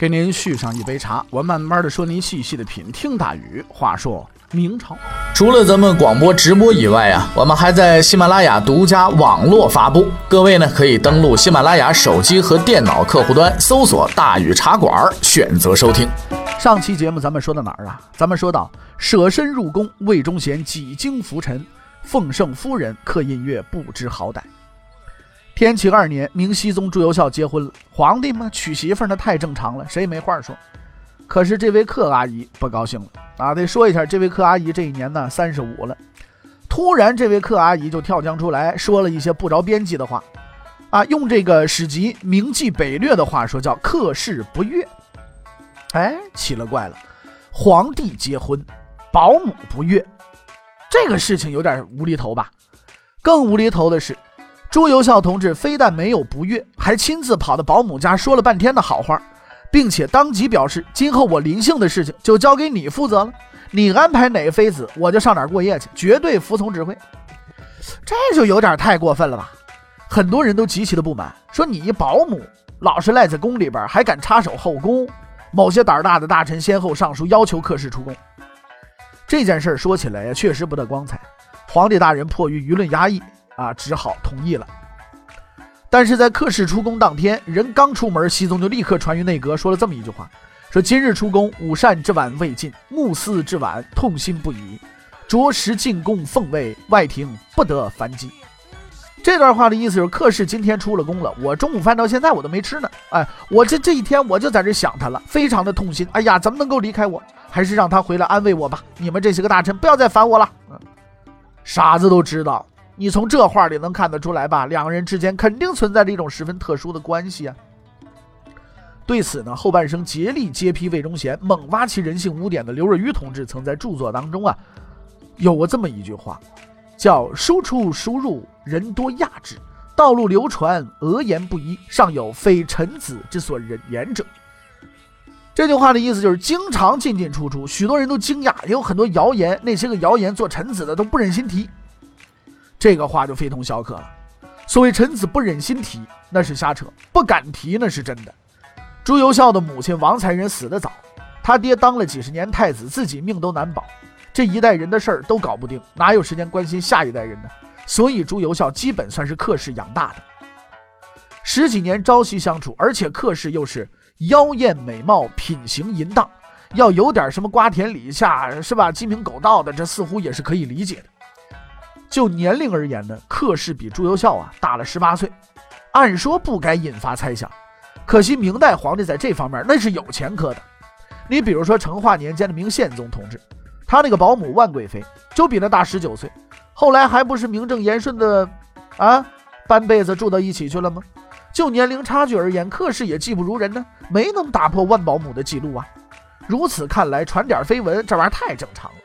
给您续上一杯茶，我慢慢的说，您细细的品。听大宇话说。明朝除了咱们广播直播以外啊，我们还在喜马拉雅独家网络发布。各位呢，可以登录喜马拉雅手机和电脑客户端，搜索“大禹茶馆”，选择收听。上期节目咱们说到哪儿啊？咱们说到舍身入宫，魏忠贤几经浮沉，奉圣夫人刻印月不知好歹。天启二年，明熹宗朱由校结婚了。皇帝嘛，娶媳妇那太正常了，谁也没话说。可是这位客阿姨不高兴了啊！得说一下，这位客阿姨这一年呢三十五了。突然，这位客阿姨就跳江出来说了一些不着边际的话啊！用这个史籍《明记北略》的话说，叫“客氏不悦”。哎，奇了怪了，皇帝结婚，保姆不悦，这个事情有点无厘头吧？更无厘头的是，朱由校同志非但没有不悦，还亲自跑到保姆家说了半天的好话。并且当即表示，今后我临幸的事情就交给你负责了，你安排哪个妃子，我就上哪儿过夜去，绝对服从指挥。这就有点太过分了吧？很多人都极其的不满，说你一保姆老是赖在宫里边，还敢插手后宫。某些胆大的大臣先后上书要求客氏出宫。这件事儿说起来呀，确实不得光彩。皇帝大人迫于舆论压抑啊，只好同意了。但是在客氏出宫当天，人刚出门，熙宗就立刻传于内阁，说了这么一句话：说今日出宫，午膳之晚未尽，暮祀之晚，痛心不已。着实进宫奉位，外廷不得反击。这段话的意思就是，客氏今天出了宫了，我中午饭到现在我都没吃呢。哎，我这这一天我就在这想他了，非常的痛心。哎呀，怎么能够离开我？还是让他回来安慰我吧。你们这些个大臣，不要再烦我了。傻子都知道。你从这话里能看得出来吧？两个人之间肯定存在着一种十分特殊的关系啊。对此呢，后半生竭力揭批魏忠贤、猛挖其人性污点的刘若愚同志，曾在著作当中啊，有过这么一句话，叫“输出输入，人多压制，道路流传，讹言不一，尚有非臣子之所忍言者。”这句话的意思就是，经常进进出出，许多人都惊讶，也有很多谣言，那些个谣言做臣子的都不忍心提。这个话就非同小可了。所谓臣子不忍心提，那是瞎扯；不敢提，那是真的。朱由校的母亲王才人死得早，他爹当了几十年太子，自己命都难保，这一代人的事儿都搞不定，哪有时间关心下一代人呢？所以朱由校基本算是客氏养大的。十几年朝夕相处，而且客氏又是妖艳美貌，品行淫荡，要有点什么瓜田李下，是吧？鸡鸣狗盗的，这似乎也是可以理解的。就年龄而言呢，客氏比朱由校啊大了十八岁，按说不该引发猜想。可惜明代皇帝在这方面那是有前科的。你比如说成化年间的明宪宗同志，他那个保姆万贵妃就比他大十九岁，后来还不是名正言顺的啊半辈子住到一起去了吗？就年龄差距而言，客氏也技不如人呢，没能打破万保姆的记录啊。如此看来，传点绯闻这玩意儿太正常了。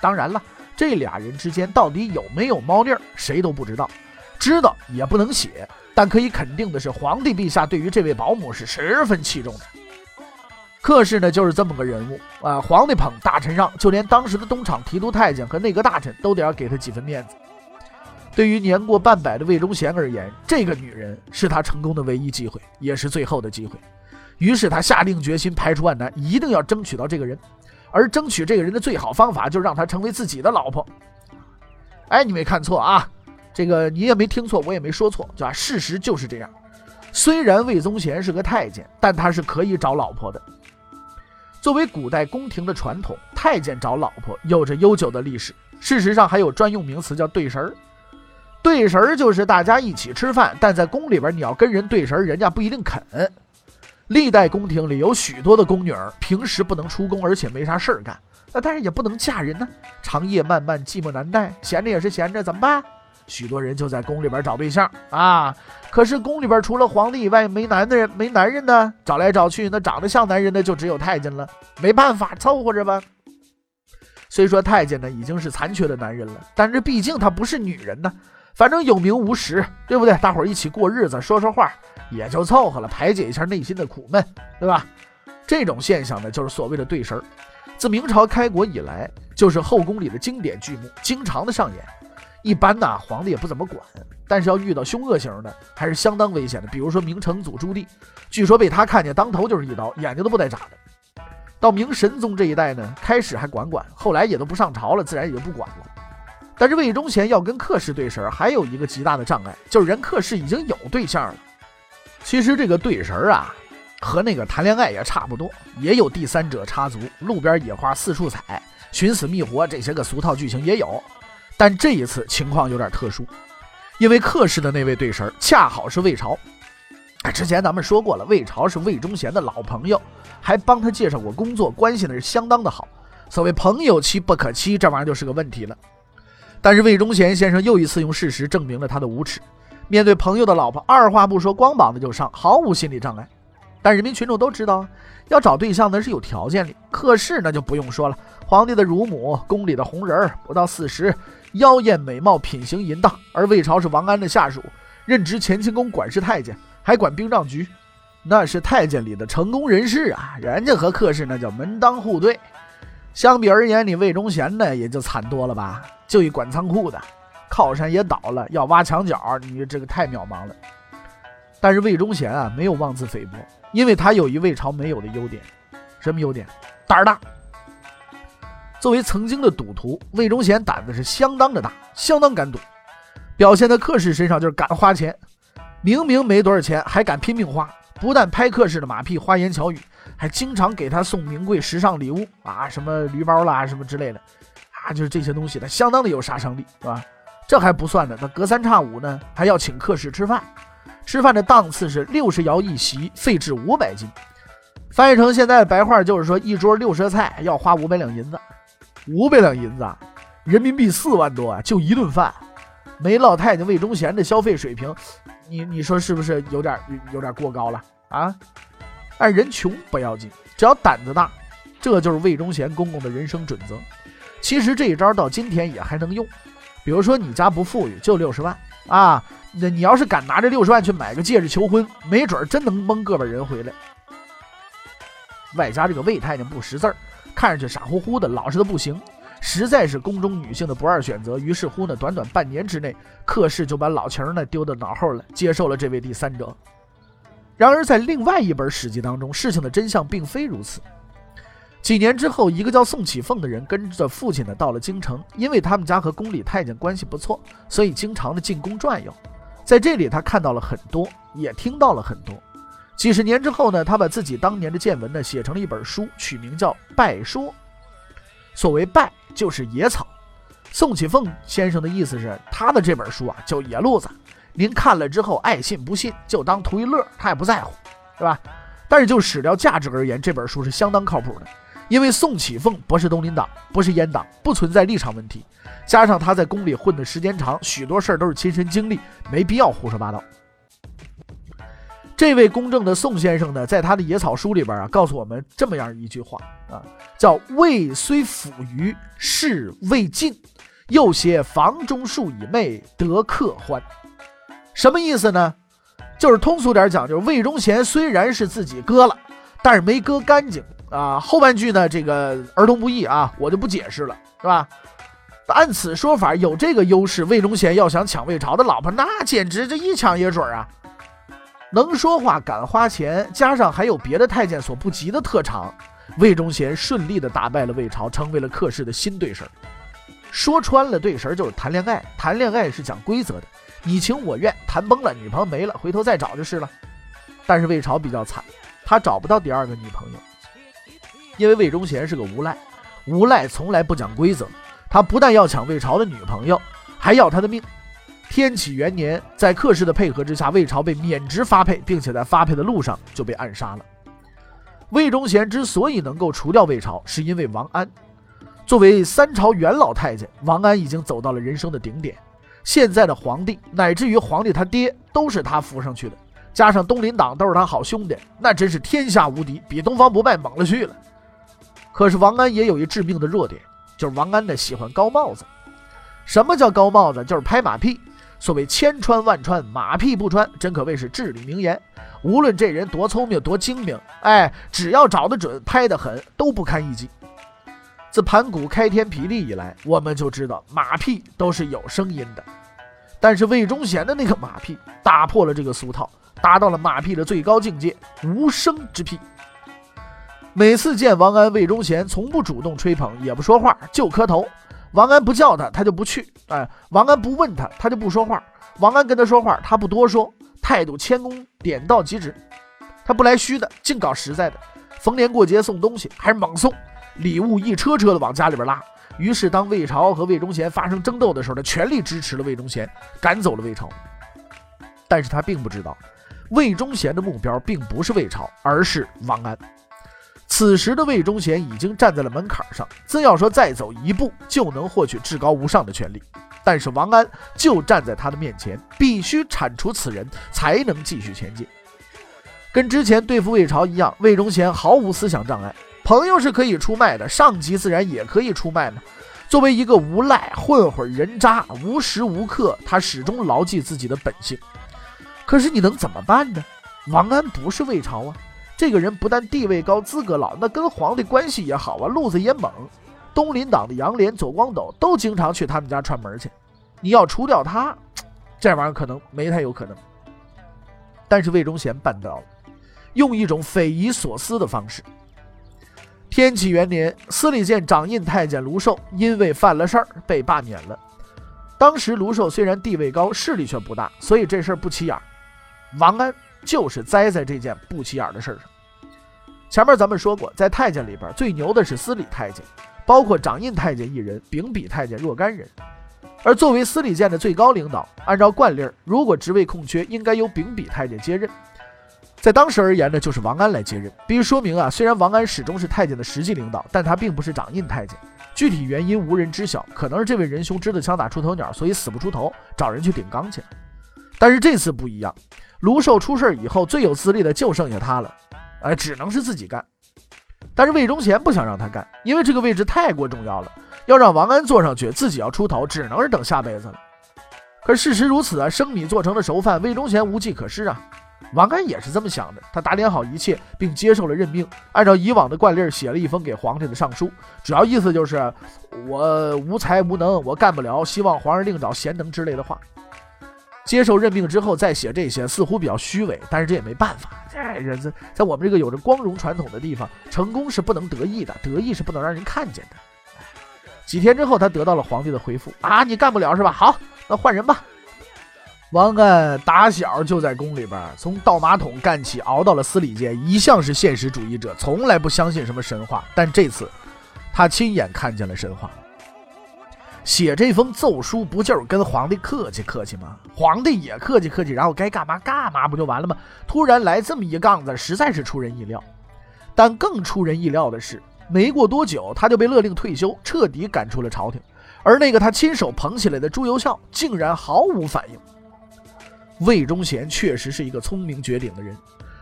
当然了。这俩人之间到底有没有猫腻儿，谁都不知道，知道也不能写。但可以肯定的是，皇帝陛下对于这位保姆是十分器重的。客氏呢，就是这么个人物啊，皇帝捧，大臣让，就连当时的东厂提督太监和内阁大臣都得要给他几分面子。对于年过半百的魏忠贤而言，这个女人是他成功的唯一机会，也是最后的机会。于是他下定决心，排除万难，一定要争取到这个人。而争取这个人的最好方法，就是让他成为自己的老婆。哎，你没看错啊，这个你也没听错，我也没说错，对吧？事实就是这样。虽然魏宗贤是个太监，但他是可以找老婆的。作为古代宫廷的传统，太监找老婆有着悠久的历史。事实上，还有专用名词叫对神儿。对神儿就是大家一起吃饭，但在宫里边你要跟人对神儿，人家不一定肯。历代宫廷里有许多的宫女儿，平时不能出宫，而且没啥事儿干。那但是也不能嫁人呢，长夜漫漫，寂寞难耐，闲着也是闲着，怎么办？许多人就在宫里边找对象啊。可是宫里边除了皇帝以外，没男的人，没男人呢。找来找去，那长得像男人的就只有太监了。没办法，凑合着吧。虽说太监呢已经是残缺的男人了，但是毕竟他不是女人呢。反正有名无实，对不对？大伙儿一起过日子，说说话也就凑合了，排解一下内心的苦闷，对吧？这种现象呢，就是所谓的对神儿。自明朝开国以来，就是后宫里的经典剧目，经常的上演。一般呢，皇帝也不怎么管，但是要遇到凶恶型的，还是相当危险的。比如说明成祖朱棣，据说被他看见，当头就是一刀，眼睛都不带眨的。到明神宗这一代呢，开始还管管，后来也都不上朝了，自然也就不管了。但是魏忠贤要跟克氏对神，还有一个极大的障碍，就是人克氏已经有对象了。其实这个对神啊，和那个谈恋爱也差不多，也有第三者插足，路边野花四处采，寻死觅活这些个俗套剧情也有。但这一次情况有点特殊，因为克氏的那位对神恰好是魏朝。哎，之前咱们说过了，魏朝是魏忠贤的老朋友，还帮他介绍过工作，关系呢是相当的好。所谓朋友妻不可欺，这玩意儿就是个问题了。但是魏忠贤先生又一次用事实证明了他的无耻。面对朋友的老婆，二话不说，光膀子就上，毫无心理障碍。但人民群众都知道，要找对象那是有条件的。克氏那就不用说了，皇帝的乳母，宫里的红人不到四十，妖艳美貌，品行淫荡。而魏朝是王安的下属，任职乾清宫管事太监，还管兵账局，那是太监里的成功人士啊。人家和克氏那叫门当户对。相比而言，你魏忠贤呢也就惨多了吧？就一管仓库的，靠山也倒了，要挖墙角，你这个太渺茫了。但是魏忠贤啊，没有妄自菲薄，因为他有一魏朝没有的优点，什么优点？胆儿大。作为曾经的赌徒，魏忠贤胆子是相当的大，相当敢赌。表现在克氏身上就是敢花钱，明明没多少钱，还敢拼命花。不但拍克氏的马屁，花言巧语。还经常给他送名贵时尚礼物啊，什么驴包啦，什么之类的，啊，就是这些东西，他相当的有杀伤力，是吧？这还不算呢，他隔三差五呢还要请客室吃饭，吃饭的档次是六十肴一席，费至五百金。翻译成现在的白话就是说，一桌六色菜要花五百两银子，五百两银子，人民币四万多啊，就一顿饭。没老太太魏忠贤的消费水平，你你说是不是有点有点过高了啊？哎人穷不要紧，只要胆子大，这就是魏忠贤公公的人生准则。其实这一招到今天也还能用。比如说你家不富裕，就六十万啊，那你要是敢拿这六十万去买个戒指求婚，没准真能蒙个把人回来。外加这个魏太监不识字儿，看上去傻乎乎的，老实的不行，实在是宫中女性的不二选择。于是乎呢，短短半年之内，克氏就把老情儿呢丢到脑后了，接受了这位第三者。然而，在另外一本史记当中，事情的真相并非如此。几年之后，一个叫宋启凤的人跟着父亲呢到了京城，因为他们家和宫里太监关系不错，所以经常的进宫转悠。在这里，他看到了很多，也听到了很多。几十年之后呢，他把自己当年的见闻呢写成了一本书，取名叫《拜说》。所谓“拜”，就是野草。宋启凤先生的意思是，他的这本书啊叫野路子。您看了之后爱信不信，就当图一乐，他也不在乎，是吧？但是就史料价值而言，这本书是相当靠谱的，因为宋启凤不是东林党，不是阉党，不存在立场问题，加上他在宫里混的时间长，许多事儿都是亲身经历，没必要胡说八道。这位公正的宋先生呢，在他的野草书里边啊，告诉我们这么样一句话啊，叫“味虽腐于，事未尽，又携房中树以媚，得客欢。”什么意思呢？就是通俗点讲，就是魏忠贤虽然是自己割了，但是没割干净啊。后半句呢，这个儿童不宜啊，我就不解释了，是吧？按此说法，有这个优势，魏忠贤要想抢魏朝的老婆，那简直这一抢也准啊！能说话，敢花钱，加上还有别的太监所不及的特长，魏忠贤顺利的打败了魏朝，成为了克氏的新对神。说穿了，对神就是谈恋爱，谈恋爱是讲规则的。你情我愿，谈崩了，女朋友没了，回头再找就是了。但是魏朝比较惨，他找不到第二个女朋友，因为魏忠贤是个无赖，无赖从来不讲规则。他不但要抢魏朝的女朋友，还要他的命。天启元年，在客氏的配合之下，魏朝被免职发配，并且在发配的路上就被暗杀了。魏忠贤之所以能够除掉魏朝，是因为王安。作为三朝元老太监，王安已经走到了人生的顶点。现在的皇帝，乃至于皇帝他爹，都是他扶上去的，加上东林党都是他好兄弟，那真是天下无敌，比东方不败猛了去了。可是王安也有一致命的弱点，就是王安呢喜欢高帽子。什么叫高帽子？就是拍马屁。所谓千穿万穿，马屁不穿，真可谓是至理名言。无论这人多聪明多精明，哎，只要找得准，拍得狠，都不堪一击。自盘古开天辟地以来，我们就知道马屁都是有声音的。但是魏忠贤的那个马屁打破了这个俗套，达到了马屁的最高境界——无声之屁。每次见王安，魏忠贤从不主动吹捧，也不说话，就磕头。王安不叫他，他就不去；哎，王安不问他，他就不说话。王安跟他说话，他不多说，态度谦恭，点到即止。他不来虚的，净搞实在的。逢年过节送东西，还是猛送礼物，一车车的往家里边拉。于是，当魏朝和魏忠贤发生争斗的时候，他全力支持了魏忠贤，赶走了魏朝。但是他并不知道，魏忠贤的目标并不是魏朝，而是王安。此时的魏忠贤已经站在了门槛上，真要说再走一步就能获取至高无上的权利，但是王安就站在他的面前，必须铲除此人，才能继续前进。跟之前对付魏朝一样，魏忠贤毫无思想障碍，朋友是可以出卖的，上级自然也可以出卖嘛。作为一个无赖混混人渣，无时无刻他始终牢记自己的本性。可是你能怎么办呢？王安不是魏朝啊。这个人不但地位高、资格老，那跟皇帝关系也好啊，路子也猛。东林党的杨涟、左光斗都经常去他们家串门去。你要除掉他，这玩意儿可能没太有可能。但是魏忠贤办到了，用一种匪夷所思的方式。天启元年，司礼监掌印太监卢寿因为犯了事儿被罢免了。当时卢寿虽然地位高，势力却不大，所以这事儿不起眼儿。王安。就是栽在这件不起眼儿的事儿上。前面咱们说过，在太监里边最牛的是司礼太监，包括掌印太监一人，秉笔太监若干人。而作为司礼监的最高领导，按照惯例，如果职位空缺，应该由秉笔太监接任。在当时而言呢，就是王安来接任。必须说明啊，虽然王安始终是太监的实际领导，但他并不是掌印太监。具体原因无人知晓，可能是这位仁兄知道枪打出头鸟，所以死不出头，找人去顶缸去了。但是这次不一样。卢寿出事以后，最有资历的就剩下他了，哎，只能是自己干。但是魏忠贤不想让他干，因为这个位置太过重要了，要让王安坐上去，自己要出头，只能是等下辈子了。可事实如此啊，生米做成了熟饭，魏忠贤无计可施啊。王安也是这么想的，他打点好一切，并接受了任命，按照以往的惯例写了一封给皇帝的上书，主要意思就是我无才无能，我干不了，希望皇上另找贤能之类的话。接受任命之后再写这些，似乎比较虚伪，但是这也没办法。这人在我们这个有着光荣传统的地方，成功是不能得意的，得意是不能让人看见的。几天之后，他得到了皇帝的回复啊，你干不了是吧？好，那换人吧。王安打小就在宫里边，从倒马桶干起，熬到了司礼监，一向是现实主义者，从来不相信什么神话。但这次，他亲眼看见了神话。写这封奏书不就是跟皇帝客气客气吗？皇帝也客气客气，然后该干嘛干嘛不就完了吗？突然来这么一杠子，实在是出人意料。但更出人意料的是，没过多久他就被勒令退休，彻底赶出了朝廷。而那个他亲手捧起来的朱由校，竟然毫无反应。魏忠贤确实是一个聪明绝顶的人，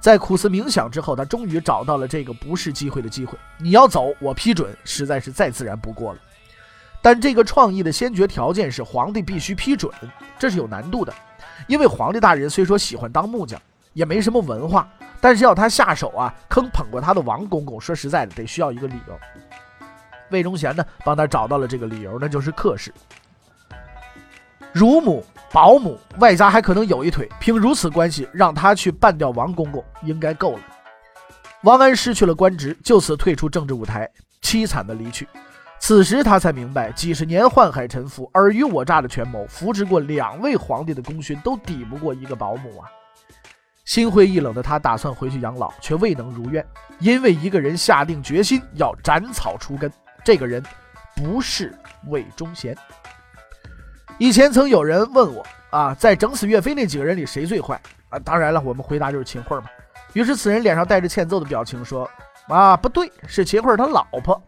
在苦思冥想之后，他终于找到了这个不是机会的机会。你要走，我批准，实在是再自然不过了。但这个创意的先决条件是皇帝必须批准，这是有难度的。因为皇帝大人虽说喜欢当木匠，也没什么文化，但是要他下手啊，坑捧过他的王公公，说实在的，得需要一个理由。魏忠贤呢，帮他找到了这个理由，那就是客氏、乳母、保姆，外加还可能有一腿。凭如此关系，让他去办掉王公公，应该够了。王安失去了官职，就此退出政治舞台，凄惨的离去。此时他才明白，几十年宦海沉浮、尔虞我诈的权谋，扶持过两位皇帝的功勋，都抵不过一个保姆啊！心灰意冷的他打算回去养老，却未能如愿，因为一个人下定决心要斩草除根。这个人不是魏忠贤。以前曾有人问我啊，在整死岳飞那几个人里谁最坏啊？当然了，我们回答就是秦桧嘛。于是此人脸上带着欠揍的表情说：“啊，不对，是秦桧他老婆。”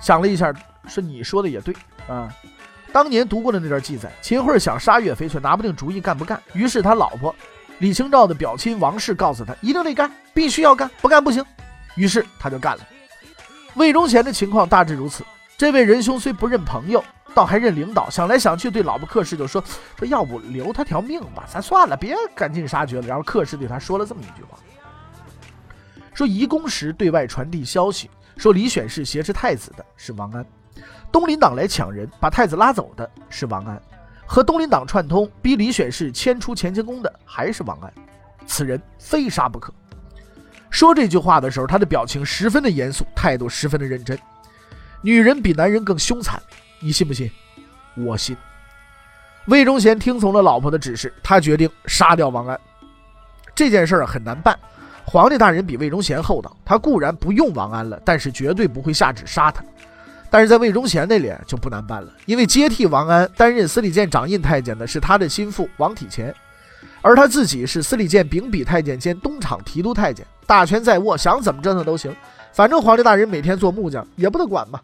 想了一下，是：“你说的也对啊。当年读过的那段记载，秦桧想杀岳飞，却拿不定主意干不干。于是他老婆李清照的表亲王氏告诉他，一定得干，必须要干，不干不行。于是他就干了。魏忠贤的情况大致如此。这位仁兄虽不认朋友，倒还认领导。想来想去，对老婆克氏就说：“说要不留他条命吧，咱算了，别赶尽杀绝了。”然后克氏对他说了这么一句话：“说移宫时对外传递消息，说李选侍挟持太子的是王安，东林党来抢人，把太子拉走的是王安，和东林党串通，逼李选侍迁出乾清宫的还是王安。此人非杀不可。”说这句话的时候，他的表情十分的严肃，态度十分的认真。女人比男人更凶残，你信不信？我信。魏忠贤听从了老婆的指示，他决定杀掉王安。这件事儿很难办，皇帝大人比魏忠贤厚道，他固然不用王安了，但是绝对不会下旨杀他。但是在魏忠贤那里就不难办了，因为接替王安担任司礼监掌印太监的是他的心腹王体乾，而他自己是司礼监秉笔太监兼东厂提督太监，大权在握，想怎么折腾都行。反正皇帝大人每天做木匠，也不得管嘛。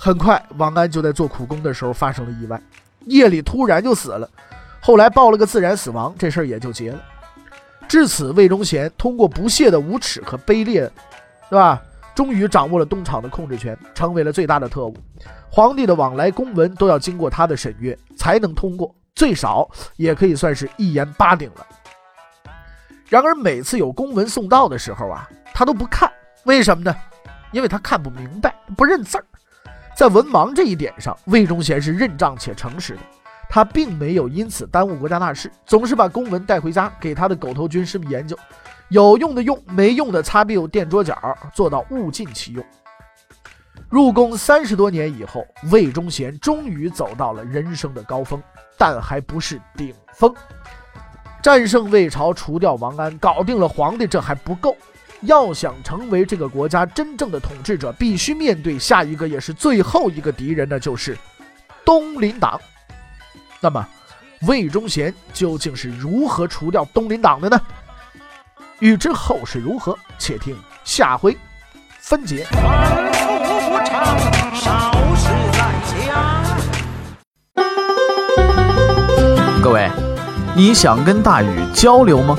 很快，王安就在做苦工的时候发生了意外，夜里突然就死了。后来报了个自然死亡，这事儿也就结了。至此，魏忠贤通过不懈的无耻和卑劣，是吧？终于掌握了东厂的控制权，成为了最大的特务。皇帝的往来公文都要经过他的审阅才能通过，最少也可以算是一言八鼎了。然而，每次有公文送到的时候啊，他都不看，为什么呢？因为他看不明白，不认字儿。在文盲这一点上，魏忠贤是认账且诚实的，他并没有因此耽误国家大事，总是把公文带回家给他的狗头军师们研究，有用的用，没用的擦屁股垫桌角，做到物尽其用。入宫三十多年以后，魏忠贤终于走到了人生的高峰，但还不是顶峰。战胜魏朝，除掉王安，搞定了皇帝，这还不够。要想成为这个国家真正的统治者，必须面对下一个也是最后一个敌人，那就是东林党。那么，魏忠贤究竟是如何除掉东林党的呢？欲知后事如何，且听下回分解。各位，你想跟大禹交流吗？